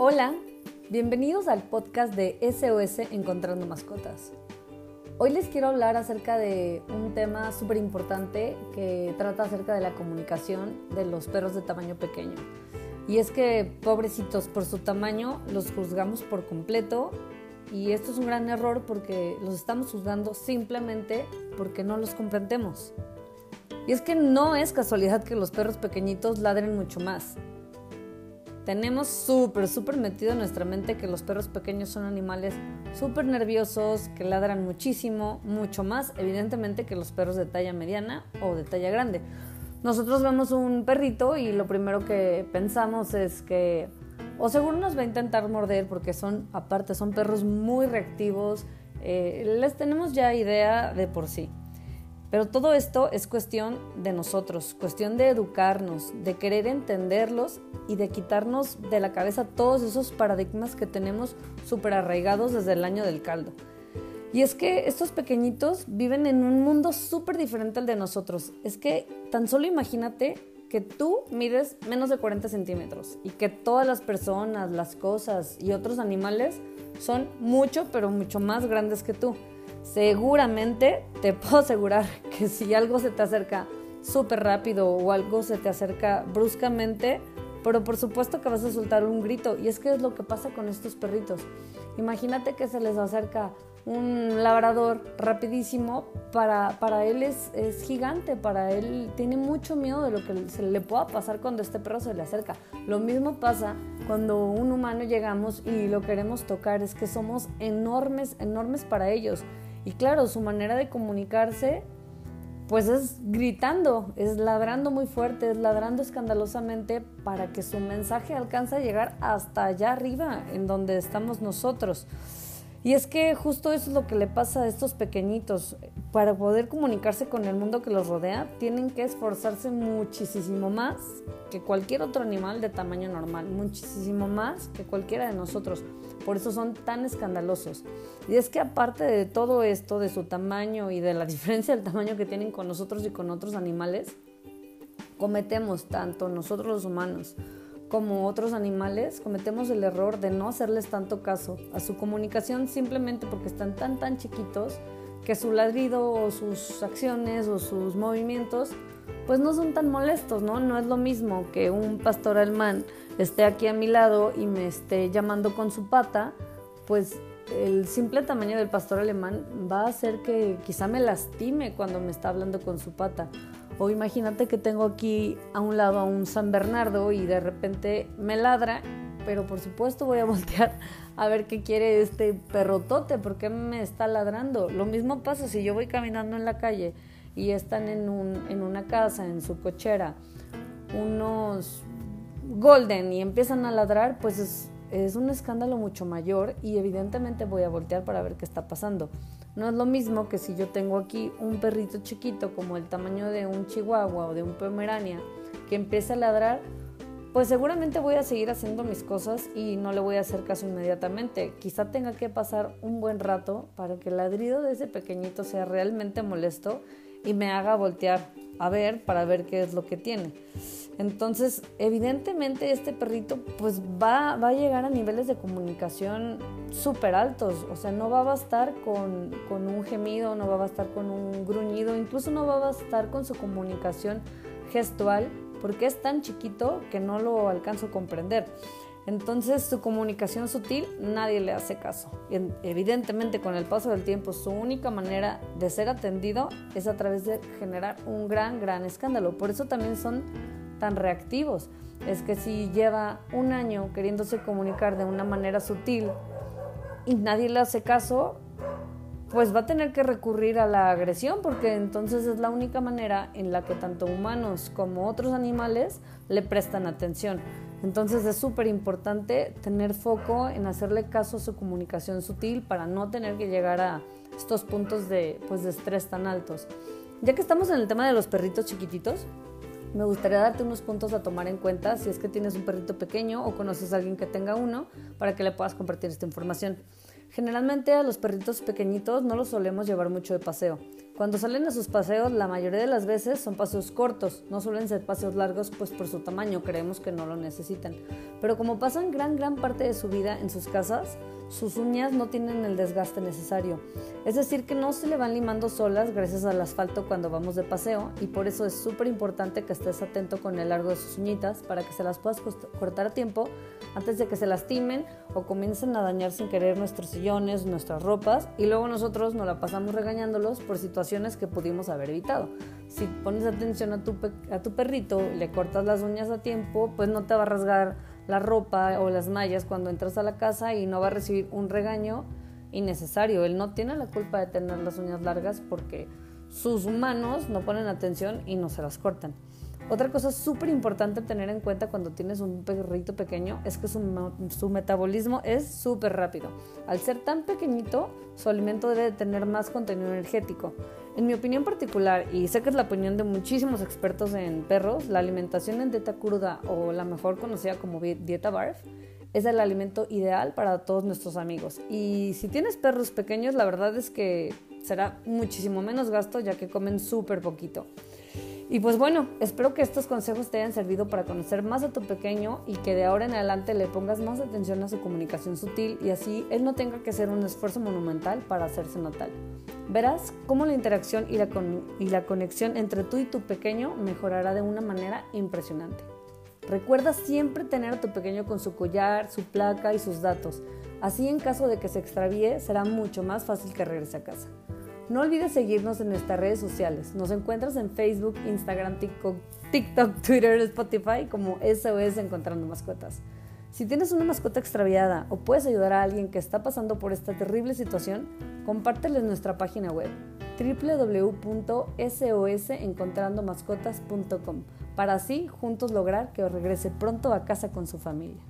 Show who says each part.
Speaker 1: Hola, bienvenidos al podcast de SOS Encontrando Mascotas. Hoy les quiero hablar acerca de un tema súper importante que trata acerca de la comunicación de los perros de tamaño pequeño. Y es que, pobrecitos, por su tamaño los juzgamos por completo y esto es un gran error porque los estamos juzgando simplemente porque no los comprendemos. Y es que no es casualidad que los perros pequeñitos ladren mucho más. Tenemos súper, súper metido en nuestra mente que los perros pequeños son animales súper nerviosos, que ladran muchísimo, mucho más, evidentemente, que los perros de talla mediana o de talla grande. Nosotros vemos un perrito y lo primero que pensamos es que o seguro nos va a intentar morder porque son, aparte, son perros muy reactivos, eh, les tenemos ya idea de por sí. Pero todo esto es cuestión de nosotros, cuestión de educarnos, de querer entenderlos y de quitarnos de la cabeza todos esos paradigmas que tenemos súper arraigados desde el año del caldo. Y es que estos pequeñitos viven en un mundo súper diferente al de nosotros. Es que tan solo imagínate que tú mides menos de 40 centímetros y que todas las personas, las cosas y otros animales son mucho, pero mucho más grandes que tú seguramente te puedo asegurar que si algo se te acerca súper rápido o algo se te acerca bruscamente, pero por supuesto que vas a soltar un grito. Y es que es lo que pasa con estos perritos. Imagínate que se les acerca un labrador rapidísimo, para, para él es, es, gigante, para él tiene mucho miedo de lo que se le pueda pasar cuando este perro se le acerca. Lo mismo pasa cuando un humano llegamos y lo queremos tocar, es que somos enormes, enormes para ellos. Y claro, su manera de comunicarse pues es gritando, es ladrando muy fuerte, es ladrando escandalosamente para que su mensaje alcance a llegar hasta allá arriba, en donde estamos nosotros. Y es que justo eso es lo que le pasa a estos pequeñitos. Para poder comunicarse con el mundo que los rodea, tienen que esforzarse muchísimo más que cualquier otro animal de tamaño normal, muchísimo más que cualquiera de nosotros. Por eso son tan escandalosos. Y es que aparte de todo esto, de su tamaño y de la diferencia del tamaño que tienen con nosotros y con otros animales, cometemos tanto nosotros los humanos como otros animales, cometemos el error de no hacerles tanto caso a su comunicación simplemente porque están tan tan chiquitos que su ladrido o sus acciones o sus movimientos pues no son tan molestos, ¿no? No es lo mismo que un pastor alemán esté aquí a mi lado y me esté llamando con su pata, pues el simple tamaño del pastor alemán va a hacer que quizá me lastime cuando me está hablando con su pata. O imagínate que tengo aquí a un lado a un San Bernardo y de repente me ladra, pero por supuesto voy a voltear a ver qué quiere este perrotote, por qué me está ladrando. Lo mismo pasa si yo voy caminando en la calle y están en, un, en una casa, en su cochera, unos golden y empiezan a ladrar, pues es, es un escándalo mucho mayor y evidentemente voy a voltear para ver qué está pasando. No es lo mismo que si yo tengo aquí un perrito chiquito como el tamaño de un chihuahua o de un pomerania que empieza a ladrar, pues seguramente voy a seguir haciendo mis cosas y no le voy a hacer caso inmediatamente. Quizá tenga que pasar un buen rato para que el ladrido de ese pequeñito sea realmente molesto y me haga voltear a ver para ver qué es lo que tiene. Entonces, evidentemente este perrito pues va, va a llegar a niveles de comunicación súper altos, o sea, no va a bastar con, con, un gemido, no va a bastar con un gruñido, incluso no va a bastar con su comunicación gestual, porque es tan chiquito que no lo alcanzo a comprender. Entonces su comunicación sutil nadie le hace caso. Evidentemente con el paso del tiempo su única manera de ser atendido es a través de generar un gran, gran escándalo. Por eso también son tan reactivos. Es que si lleva un año queriéndose comunicar de una manera sutil y nadie le hace caso, pues va a tener que recurrir a la agresión porque entonces es la única manera en la que tanto humanos como otros animales le prestan atención. Entonces es súper importante tener foco en hacerle caso a su comunicación sutil para no tener que llegar a estos puntos de, pues, de estrés tan altos. Ya que estamos en el tema de los perritos chiquititos, me gustaría darte unos puntos a tomar en cuenta si es que tienes un perrito pequeño o conoces a alguien que tenga uno para que le puedas compartir esta información. Generalmente a los perritos pequeñitos no los solemos llevar mucho de paseo. Cuando salen a sus paseos, la mayoría de las veces son paseos cortos, no suelen ser paseos largos, pues por su tamaño creemos que no lo necesitan. Pero como pasan gran, gran parte de su vida en sus casas, sus uñas no tienen el desgaste necesario. Es decir, que no se le van limando solas gracias al asfalto cuando vamos de paseo y por eso es súper importante que estés atento con el largo de sus uñitas para que se las puedas cortar a tiempo antes de que se lastimen o comiencen a dañar sin querer nuestros sillones, nuestras ropas y luego nosotros nos la pasamos regañándolos por situaciones que pudimos haber evitado. Si pones atención a tu, a tu perrito le cortas las uñas a tiempo, pues no te va a rasgar la ropa o las mallas cuando entras a la casa y no va a recibir un regaño innecesario. Él no tiene la culpa de tener las uñas largas porque sus manos no ponen atención y no se las cortan. Otra cosa súper importante tener en cuenta cuando tienes un perrito pequeño es que su, metabolismo es súper rápido. Al ser tan pequeñito, su alimento debe tener más contenido energético. En mi opinión particular, y sé que es la opinión de muchísimos expertos en perros, la alimentación en dieta cruda o la mejor conocida como dieta BARF es el alimento ideal para todos nuestros amigos. Y si tienes perros pequeños, la verdad es que será muchísimo menos gasto ya que comen súper poquito. Y pues bueno, espero que estos consejos te hayan servido para conocer más a tu pequeño y que de ahora en adelante le pongas más atención a su comunicación sutil y así él no tenga que hacer un esfuerzo monumental para hacerse notar. Verás cómo la interacción y la, y la conexión entre tú y tu pequeño mejorará de una manera impresionante. Recuerda siempre tener a tu pequeño con su collar, su placa y sus datos. Así en caso de que se extravíe será mucho más fácil que regrese a casa. No olvides seguirnos en nuestras redes sociales. Nos encuentras en Facebook, Instagram, TikTok, TikTok, Twitter, Spotify como SOS Encontrando Mascotas. Si tienes una mascota extraviada o puedes ayudar a alguien que está pasando por esta terrible situación, compárteles nuestra página web www.sosencontrandomascotas.com para así juntos lograr que regrese pronto a casa con su familia.